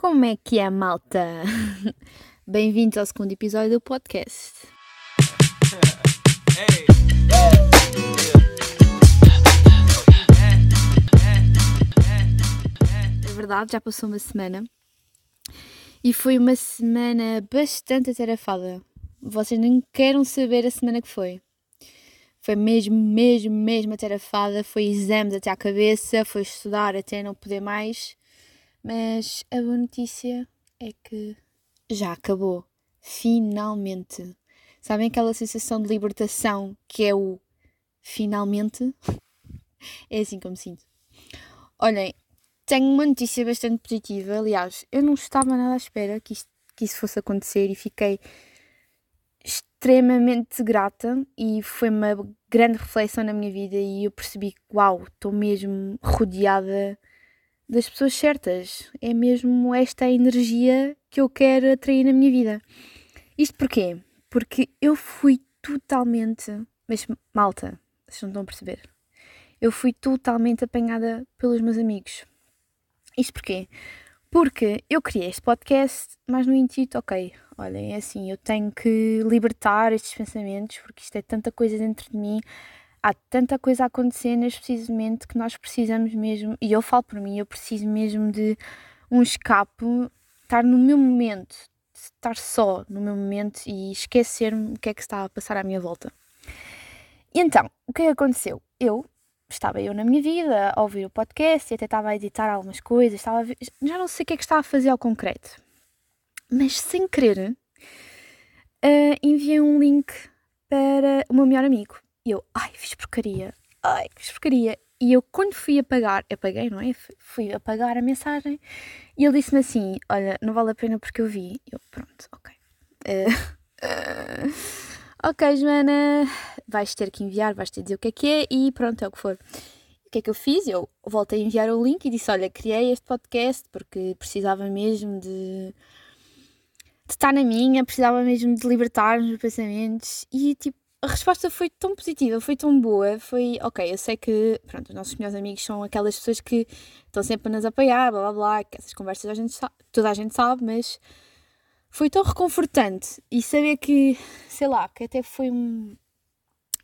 Como é que é, malta? Bem-vindos ao segundo episódio do podcast. É verdade, já passou uma semana e foi uma semana bastante atarefada. Vocês nem querem saber a semana que foi. Foi mesmo, mesmo, mesmo atarefada. Foi exames até à cabeça, foi estudar até não poder mais. Mas a boa notícia é que já acabou. Finalmente. Sabem aquela sensação de libertação que é o finalmente? É assim como sinto. Olhem, tenho uma notícia bastante positiva. Aliás, eu não estava nada à espera que, isto, que isso fosse acontecer e fiquei extremamente grata e foi uma grande reflexão na minha vida e eu percebi que, uau, estou mesmo rodeada das pessoas certas. É mesmo esta a energia que eu quero atrair na minha vida. Isto porquê? Porque eu fui totalmente. Mas, malta, vocês não estão a perceber. Eu fui totalmente apanhada pelos meus amigos. Isto porquê? Porque eu criei este podcast, mas no intuito, ok, olhem, é assim, eu tenho que libertar estes pensamentos, porque isto é tanta coisa dentro de mim, há tanta coisa a acontecer neste precisamente que nós precisamos mesmo, e eu falo por mim, eu preciso mesmo de um escape, estar no meu momento, estar só no meu momento e esquecer-me o que é que está a passar à minha volta. E então, o que é que aconteceu? Eu estava eu na minha vida a ouvir o podcast e até estava a editar algumas coisas, estava ver, já não sei o que é que estava a fazer ao concreto, mas sem querer uh, enviei um link para o meu melhor amigo e eu, ai, fiz porcaria, ai, fiz porcaria. E eu, quando fui apagar, apaguei, não é? Fui apagar a mensagem e ele disse-me assim: Olha, não vale a pena porque eu vi. Eu, pronto, ok. Uh, uh, ok, Joana, vais ter que enviar, vais ter de dizer o que é que é e pronto, é o que for. O que é que eu fiz? Eu voltei a enviar o link e disse: Olha, criei este podcast porque precisava mesmo de, de estar na minha, precisava mesmo de libertar os meus pensamentos e tipo a resposta foi tão positiva, foi tão boa, foi, ok, eu sei que, pronto, os nossos melhores amigos são aquelas pessoas que estão sempre a nos apoiar, blá blá blá, que essas conversas a gente sabe, toda a gente sabe, mas foi tão reconfortante. E saber que, sei lá, que até foi um,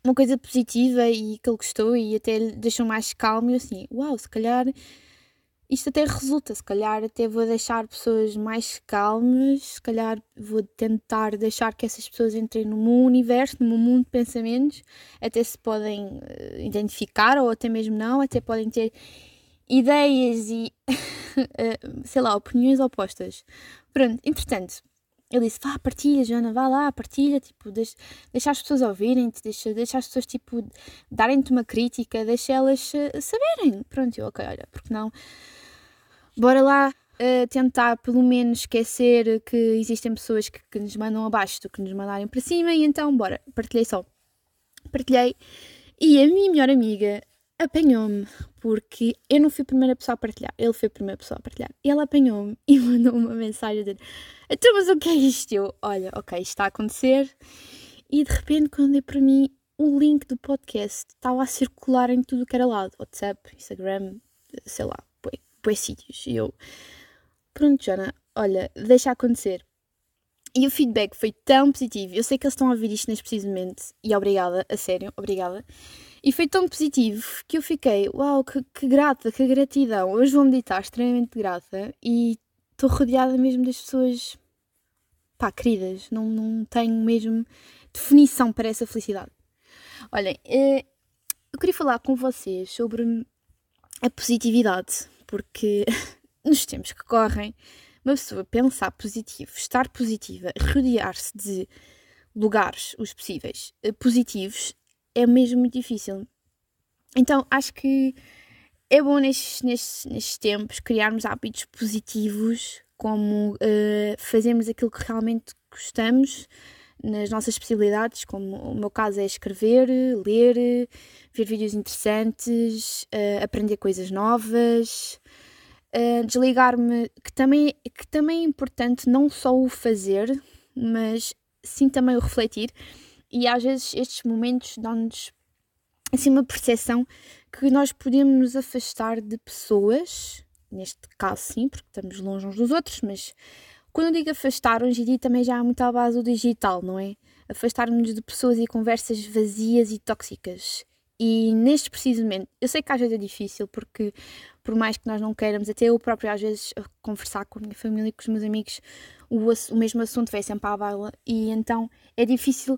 uma coisa positiva e que ele gostou e até deixou mais calmo e assim, uau, se calhar isto até resulta, se calhar até vou deixar pessoas mais calmas, se calhar vou tentar deixar que essas pessoas entrem no meu universo, no meu mundo de pensamentos, até se podem uh, identificar ou até mesmo não, até podem ter ideias e, uh, sei lá, opiniões opostas. Pronto, entretanto, ele disse, vá, partilha, Joana, vá lá, partilha, tipo, deixa, deixa as pessoas ouvirem-te, deixa, deixa as pessoas, tipo, darem-te uma crítica, deixa elas uh, saberem. Pronto, eu, ok, olha, porque não bora lá uh, tentar pelo menos esquecer que existem pessoas que, que, nos mandam abaixo do que nos mandarem para cima e então bora, partilhei só. Partilhei e a minha melhor amiga apanhou-me porque eu não fui a primeira pessoa a partilhar, ele foi a primeira pessoa a partilhar. Ele apanhou-me e mandou uma mensagem de então, mas o que é isto? Eu, olha, ok, isto está a acontecer. E de repente, quando dei para mim, o link do podcast estava a circular em tudo que era lado: WhatsApp, Instagram, sei lá, bué sítios. E eu, pronto, Jana, olha, deixa acontecer. E o feedback foi tão positivo. Eu sei que eles estão a ouvir isto neste precisamente. E obrigada, a sério, obrigada. E foi tão positivo que eu fiquei, uau, que, que grata, que gratidão. Hoje vou meditar extremamente grata e estou rodeada mesmo das pessoas, pá, queridas. Não, não tenho mesmo definição para essa felicidade. Olhem, eh, eu queria falar com vocês sobre a positividade porque nos tempos que correm, uma pessoa pensar positivo, estar positiva, rodear-se de lugares, os possíveis, eh, positivos, é mesmo muito difícil. Então acho que é bom nestes, nestes, nestes tempos criarmos hábitos positivos, como uh, fazermos aquilo que realmente gostamos nas nossas possibilidades, como o meu caso é escrever, ler, ver vídeos interessantes, uh, aprender coisas novas, uh, desligar-me, que também, que também é importante não só o fazer, mas sim também o refletir. E às vezes estes momentos dão-nos assim, uma percepção que nós podemos nos afastar de pessoas neste caso sim, porque estamos longe uns dos outros, mas quando eu digo afastar, hoje em dia também já há muito à base do digital, não é? Afastar-nos de pessoas e conversas vazias e tóxicas. E neste preciso momento, eu sei que às vezes é difícil, porque por mais que nós não queiramos, até eu próprio às vezes conversar com a minha família e com os meus amigos, o, o mesmo assunto vem sempre à baila, e então é difícil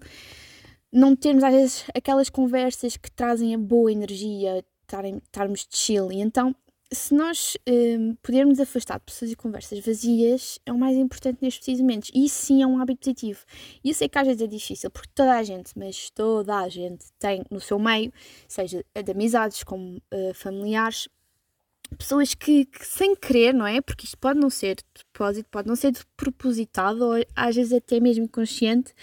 não termos às vezes aquelas conversas que trazem a boa energia, estarmos chill. E então se nós um, pudermos afastar de pessoas e conversas vazias, é o mais importante nestes momentos. E isso sim é um hábito positivo. E eu sei que às vezes é difícil, porque toda a gente, mas toda a gente tem no seu meio, seja de amizades como uh, familiares, pessoas que, que, sem querer, não é? Porque isto pode não ser de propósito, pode não ser de propositado, ou às vezes até mesmo inconsciente,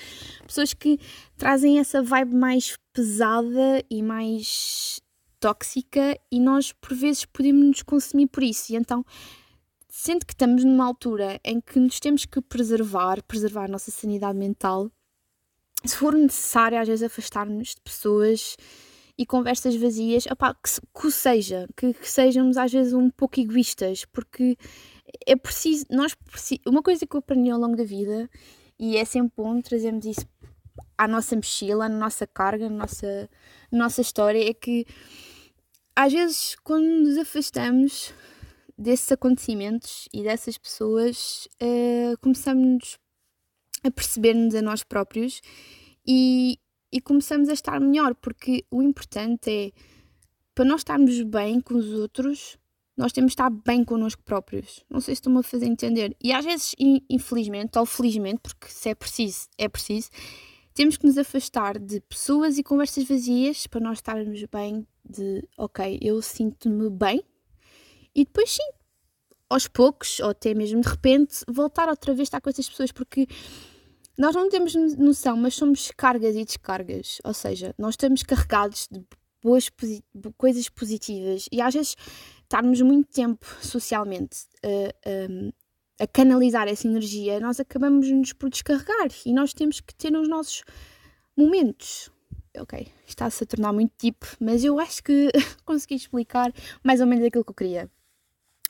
pessoas que trazem essa vibe mais pesada e mais tóxica e nós por vezes podemos nos consumir por isso. E então, sendo que estamos numa altura em que nos temos que preservar, preservar a nossa sanidade mental, se for necessário às vezes afastar-nos de pessoas e conversas vazias, opá, que, que seja, que, que, sejamos às vezes um pouco egoístas, porque é preciso, nós preciso, uma coisa que eu aprendi ao longo da vida, e é sempre bom trazermos isso à nossa mochila, na nossa carga, na nossa, nossa história, é que às vezes, quando nos afastamos desses acontecimentos e dessas pessoas, uh, começamos a perceber-nos a nós próprios e, e começamos a estar melhor, porque o importante é para nós estarmos bem com os outros, nós temos de estar bem connosco próprios. Não sei se estou-me a fazer entender. E às vezes, infelizmente ou felizmente, porque se é preciso, é preciso, temos que nos afastar de pessoas e conversas vazias para nós estarmos bem de ok, eu sinto-me bem e depois sim, aos poucos, ou até mesmo de repente, voltar outra vez a estar com essas pessoas, porque nós não temos noção, mas somos cargas e descargas, ou seja, nós estamos carregados de boas posi coisas positivas e às vezes estarmos muito tempo socialmente uh, um, a canalizar essa energia, nós acabamos-nos por descarregar e nós temos que ter os nossos momentos, ok, está-se a tornar muito tipo, mas eu acho que consegui explicar mais ou menos aquilo que eu queria.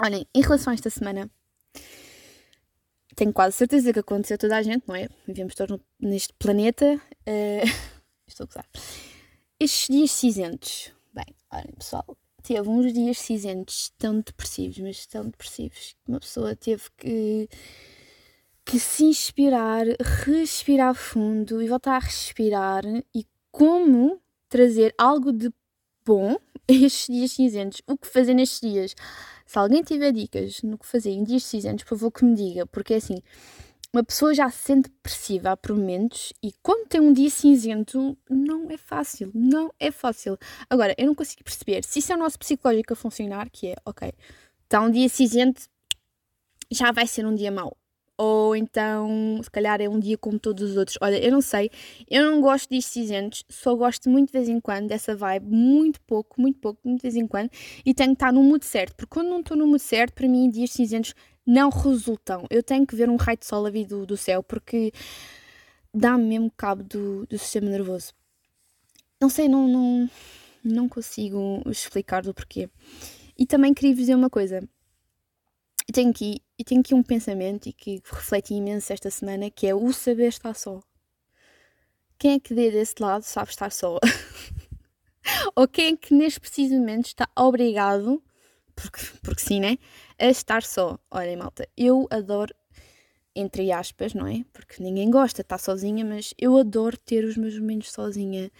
Olhem, em relação a esta semana, tenho quase certeza que aconteceu toda a gente, não é? Vivemos todos neste planeta. Uh, estou a gozar. Estes dias cinzentos, bem, olhem pessoal, teve uns dias cinzentos tão depressivos, mas tão depressivos, que uma pessoa teve que que se inspirar, respirar fundo e voltar a respirar e como trazer algo de bom a estes dias cinzentos. O que fazer nestes dias? Se alguém tiver dicas no que fazer em dias cinzentos, por favor que me diga, porque é assim, uma pessoa já se sente depressiva por momentos e quando tem um dia cinzento não é fácil, não é fácil. Agora, eu não consigo perceber se isso é o nosso psicológico a funcionar, que é, ok, está um dia cinzento, já vai ser um dia mau ou então se calhar é um dia como todos os outros. Olha, eu não sei, eu não gosto disto cinzentos, só gosto muito de vez em quando dessa vibe, muito pouco, muito pouco, muito de vez em quando, e tenho que estar no mood certo, porque quando não estou no mood certo, para mim dias cinzentos não resultam. Eu tenho que ver um raio de sol a vir do, do céu, porque dá-me mesmo cabo do, do sistema nervoso. Não sei, não, não, não consigo explicar do porquê. E também queria dizer uma coisa e tenho aqui, e tenho aqui um pensamento e que refleti imenso esta semana, que é o saber estar só. Quem é que dê desse lado sabe estar só? Ou quem é que neste preciso momento está obrigado, porque, porque sim, né? A estar só. Olhem, malta, eu adoro, entre aspas, não é? Porque ninguém gosta de estar sozinha, mas eu adoro ter os meus momentos sozinha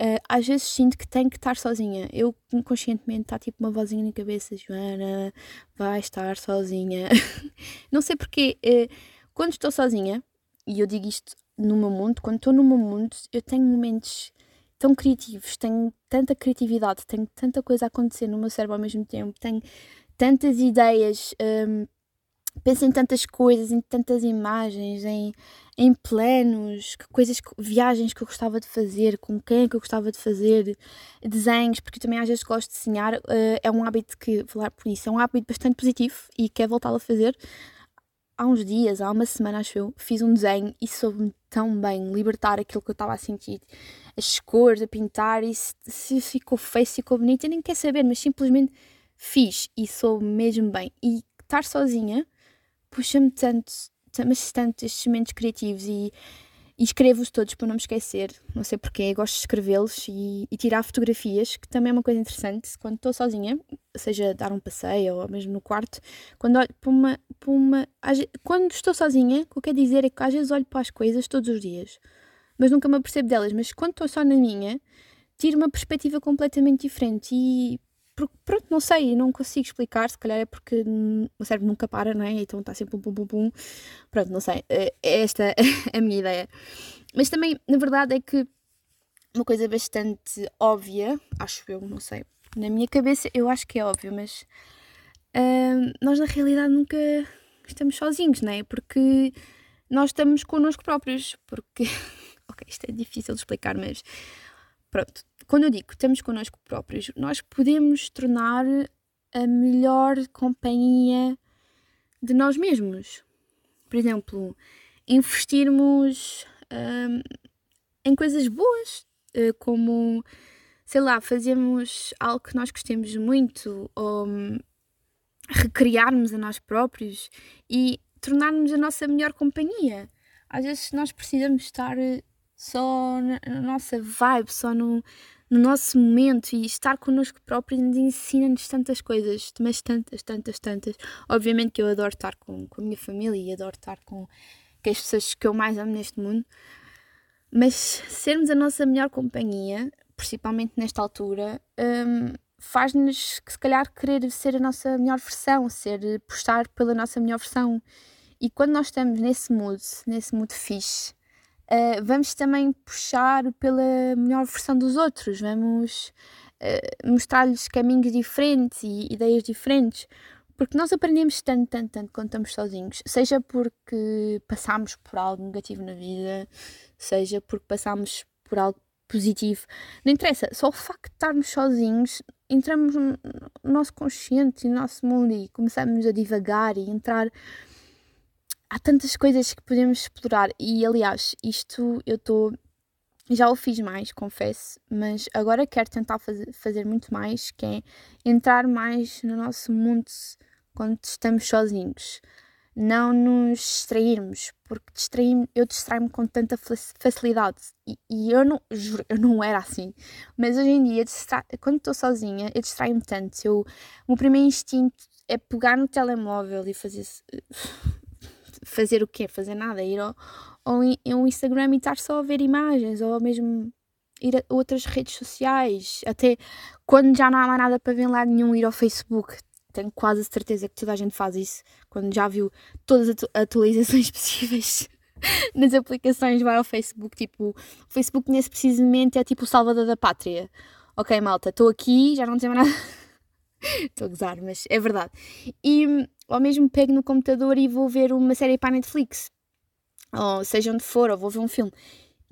uh, às vezes sinto que tenho que estar sozinha. Eu conscientemente está tipo uma vozinha na cabeça, Joana, vai estar sozinha. não sei porque uh, quando estou sozinha, e eu digo isto no meu mundo, quando estou no meu mundo, eu tenho momentos tão criativos, tenho tanta criatividade, tenho tanta coisa a acontecer no meu cérebro ao mesmo tempo, tenho tantas ideias. Um, penso em tantas coisas, em tantas imagens, em, em planos, que coisas, viagens que eu gostava de fazer, com quem é que eu gostava de fazer, desenhos, porque também às vezes gosto de desenhar, uh, é um hábito que, falar por isso, é um hábito bastante positivo e quero voltar a fazer. Há uns dias, há uma semana, acho eu, fiz um desenho e soube-me tão bem libertar aquilo que eu estava a sentir, as cores, a pintar, e se, se ficou feio, se ficou bonito, eu nem quero saber, mas simplesmente fixe e sou mesmo bem. E estar sozinha puxa-me tanto, mas tanto estes momentos criativos e, e escrevo-os todos para não me esquecer. Não sei porquê, gosto de escrevê-los e, e, tirar fotografias, que também é uma coisa interessante. Quando estou sozinha, seja dar um passeio ou mesmo no quarto, quando olho para uma. Para uma quando estou sozinha, o que eu quero dizer é que às vezes olho para as coisas todos os dias, mas nunca me apercebo delas. Mas quando estou só na minha, tiro uma perspectiva completamente diferente e porque, pronto, não sei, não consigo explicar, se calhar é porque o cérebro nunca para, não é? Então está sempre pum, pum, pum, pum. Pronto, não sei, é, é esta é a minha ideia. Mas também, na verdade, é que uma coisa bastante óbvia, acho eu, não sei, na minha cabeça eu acho que é óbvio, mas uh, nós na realidade nunca estamos sozinhos, não é? Porque nós estamos connosco próprios, porque, ok, isto é difícil de explicar, mas pronto, quando eu digo estamos connosco próprios, nós podemos tornar a melhor companhia de nós mesmos. Por exemplo, investirmos hum, em coisas boas, eh, como, sei lá, fazermos algo que nós gostemos muito, ou hum, recriarmos a nós próprios e tornarmos a nossa melhor companhia. Às vezes nós precisamos estar só na, nossa vibe, só no, no nosso momento e estar connosco próprios nos ensina-nos tantas coisas, mas tantas, tantas, tantas. Obviamente que eu adoro estar com, com a minha família e adoro estar com, com as pessoas que eu mais amo neste mundo, mas sermos a nossa melhor companhia, principalmente nesta altura, um, faz-nos se calhar querer ser a nossa melhor versão, ser postar pela nossa melhor versão. E quando nós estamos nesse mood, nesse mood fixe, uh, vamos também puxar pela melhor versão dos outros, vamos uh, mostrar-lhes caminhos diferentes e ideias diferentes, porque nós aprendemos tanto, tanto, tanto quando estamos sozinhos, seja porque passamos por algo negativo na vida, seja porque passamos por algo positivo, não interessa, só o facto de estarmos sozinhos, entramos no nosso consciente, no nosso mundo e começamos a divagar e entrar há tantas coisas que podemos explorar. E aliás, isto eu estou. Já o fiz mais, confesso, mas agora quero tentar fazer, muito mais, que é entrar mais no nosso mundo quando estamos sozinhos. Não nos distrairmos, porque distrair eu distraio-me com tanta facilidade. E, e, eu não, juro, eu não era assim. Mas hoje em dia, quando estou sozinha, eu distraio-me tanto. Eu, o meu primeiro instinto é pegar no telemóvel e fazer fazer o quê? Fazer nada, ir ao, ao, ao Instagram e estar só a ver imagens, ou mesmo ir a outras redes sociais, até quando já não há mais nada para ver lá nenhum, ir ao Facebook. Tenho quase a certeza que toda a gente faz isso, quando já viu todas as atualizações possíveis nas aplicações, vai ao Facebook. Tipo, o Facebook nesse precisamente é tipo o salvador da pátria. Ok, malta, estou aqui, já não tenho mais nada. Estou a gozar, mas é verdade. E ou mesmo pego no computador e vou ver uma série para a Netflix, ou seja onde for, ou vou ver um filme.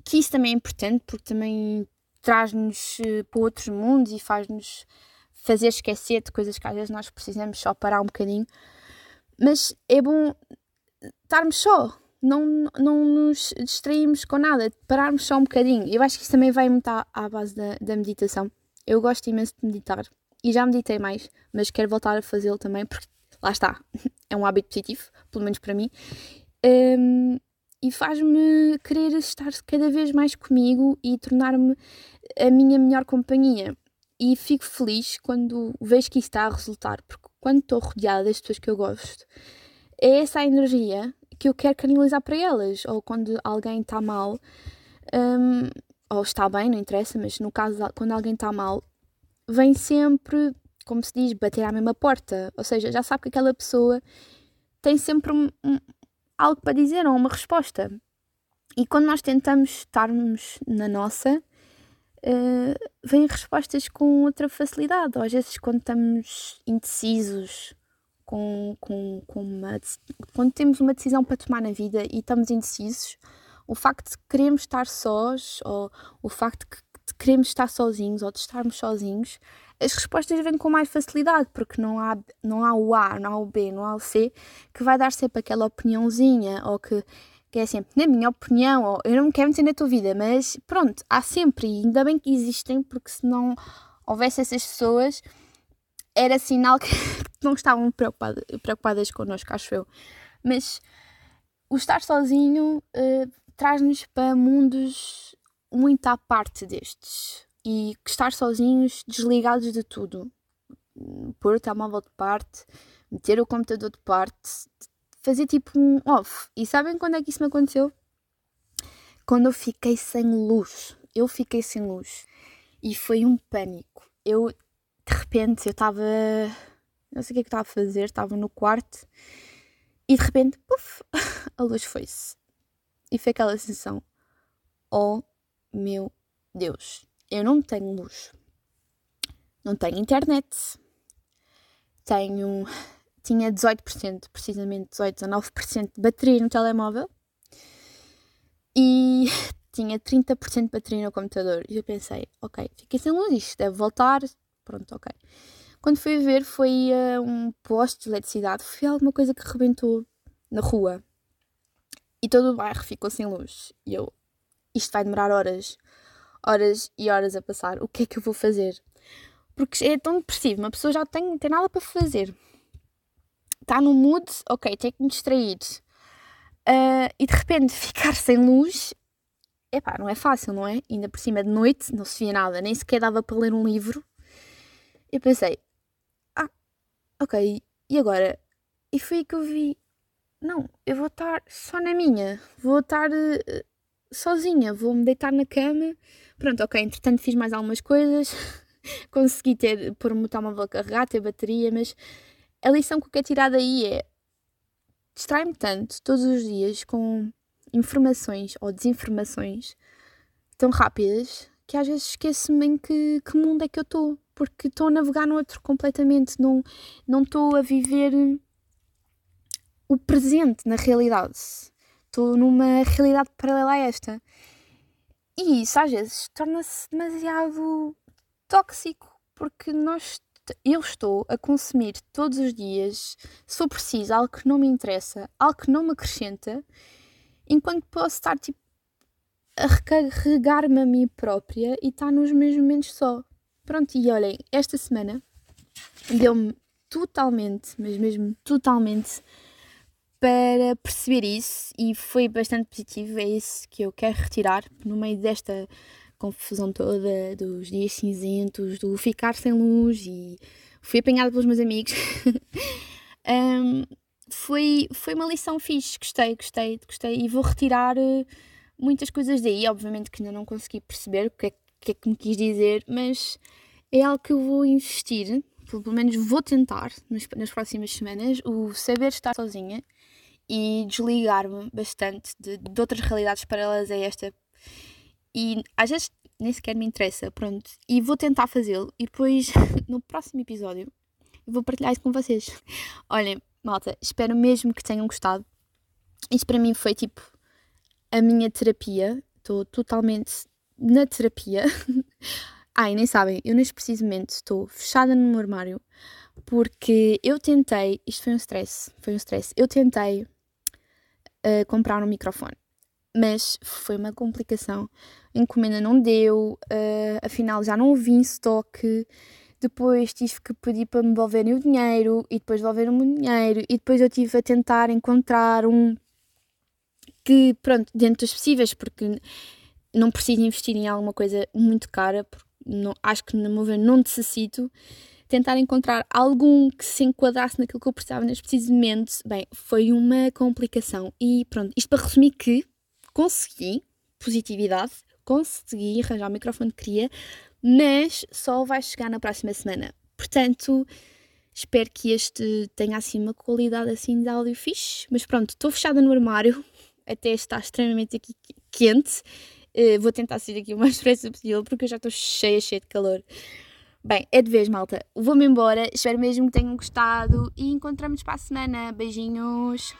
Que isso também é importante porque também traz-nos uh, para outros mundos e faz-nos fazer esquecer de coisas que às vezes nós precisamos só parar um bocadinho. Mas é bom estarmos só, não, não nos distrairmos com nada, pararmos só um bocadinho. Eu acho que isso também vai muito à, à base da, da meditação. Eu gosto imenso de meditar e já meditei mais, mas quero voltar a fazê-lo também porque lá está, é um hábito positivo, pelo menos para mim, um, e faz-me querer estar cada vez mais comigo e tornar-me a minha melhor companhia. E fico feliz quando vejo que isso está a resultar, porque quando estou rodeada das pessoas que eu gosto, é essa a energia que eu quero canalizar para elas. Ou quando alguém está mal, um, ou está bem, não interessa, mas no caso, quando alguém está mal, vem sempre como se diz, bater à mesma porta. Ou seja, já sabe que aquela pessoa tem sempre um, um, algo para dizer ou uma resposta. E quando nós tentamos estarmos na nossa, uh, vêm respostas com outra facilidade. Ou às vezes, quando estamos indecisos, com, com, com uma, quando temos uma decisão para tomar na vida e estamos indecisos, o facto de queremos estar sós, ou o facto de queremos estar sozinhos, ou de estarmos sozinhos, as respostas vêm com mais facilidade, porque não há, não há o A, não há o B, não há o C, que vai dar sempre aquela opiniãozinha, ou que, que é sempre, na minha opinião, ou eu não quero meter na tua vida, mas pronto, há sempre, e ainda bem que existem, porque se não houvesse essas pessoas, era sinal que não estavam preocupadas, preocupadas connosco, acho eu. Mas o estar sozinho uh, traz-nos para mundos muito à parte destes. E estar sozinhos, desligados de tudo. Pôr o telemóvel de parte, meter o computador de parte, fazer tipo um off. E sabem quando é que isso me aconteceu? Quando eu fiquei sem luz. Eu fiquei sem luz. E foi um pânico. Eu, de repente, eu estava. Não sei o que é que estava a fazer, estava no quarto e de repente, puf, a luz foi-se. E foi aquela sensação: Oh meu Deus, eu não tenho luz. Não tenho internet. Tenho. Tinha 18%, precisamente 18, 19% de bateria no telemóvel. E tinha 30% de bateria no computador. E eu pensei, ok, fiquei sem luz, isto deve voltar. Pronto, ok. Quando fui ver, foi uh, um poste de eletricidade, foi alguma coisa que rebentou na rua. E todo o bairro ficou sem luz. E eu, isto vai demorar horas, horas e horas a passar. O que é que eu vou fazer? Porque é tão depressivo, uma pessoa já tem, tem nada para fazer. Está no mood, ok, tem que me distrair. Uh, e de repente ficar sem luz epá, não é fácil, não é? Ainda por cima de noite, não se via nada, nem sequer dava para ler um livro. Eu pensei, ah, ok, e agora? E foi aí que eu vi, não, eu vou estar só na minha, vou estar uh, sozinha, vou-me deitar na cama. Pronto, ok, entretanto fiz mais algumas coisas, consegui ter, pôr o telemóvel a carregar, ter bateria, mas a lição que eu quero tirar daí é distrai-me tanto todos os dias com informações ou desinformações tão rápidas que às vezes esqueço-me em que, que mundo é que eu estou, porque estou a navegar no outro completamente, não estou a viver o presente na realidade. Estou numa realidade paralela a esta. E isso às vezes torna-se demasiado tóxico, porque nós, eu estou a consumir todos os dias, se for preciso, algo que não me interessa, algo que não me acrescenta, enquanto posso estar tipo a recarregar-me a mim própria e estar nos meus momentos só. Pronto, e olhem, esta semana deu-me totalmente, mas mesmo totalmente, para perceber isso e foi bastante positivo. É isso que eu quero retirar no meio desta confusão toda, dos dias cinzentos, do ficar sem luz e fui apanhada pelos meus amigos. um, foi, foi uma lição fixe, gostei, gostei, gostei e vou retirar uh, muitas coisas daí. Obviamente que ainda não consegui perceber o que é, que é que me quis dizer, mas é algo que eu vou investir, pelo menos vou tentar nas, nas próximas semanas, o saber estar sozinha e desligar-me bastante de, de outras realidades paralelas a esta. E às vezes nem sequer me interessa, pronto. E vou tentar fazê-lo e depois no próximo episódio eu vou partilhar isso com vocês. Olhem, malta, espero mesmo que tenham gostado. Isto para mim foi tipo a minha terapia. Estou totalmente na terapia. Ai, nem sabem, eu neste preciso momento estou fechada no meu armário porque eu tentei, isto foi um stress, foi um stress. Eu tentei uh, comprar um microfone, mas foi uma complicação. A encomenda não deu, uh, afinal já não vi em estoque depois tive que pedir para me devolverem o dinheiro e depois devolveram-me o dinheiro e depois eu tive a tentar encontrar um que, pronto, dentro dos possíveis, porque não preciso investir em alguma coisa muito cara, porque não, acho que, no meu ver, não necessito. Tentar encontrar algum que se enquadrasse naquilo que eu precisava neste preciso momento, bem, foi uma complicação. E pronto, isto para resumir que consegui, positividade, consegui arranjar o microfone que queria, mas só vai chegar na próxima semana. Portanto, espero que este tenha assim uma qualidade assim de áudio fixe. Mas pronto, estou fechada no armário, até está extremamente aqui quente. Uh, vou tentar sair aqui o mais depressa possível porque eu já estou cheia, cheia de calor. Bem, é de vez, malta. Vou-me embora. Espero mesmo que tenham gostado e encontramos para a semana. Beijinhos.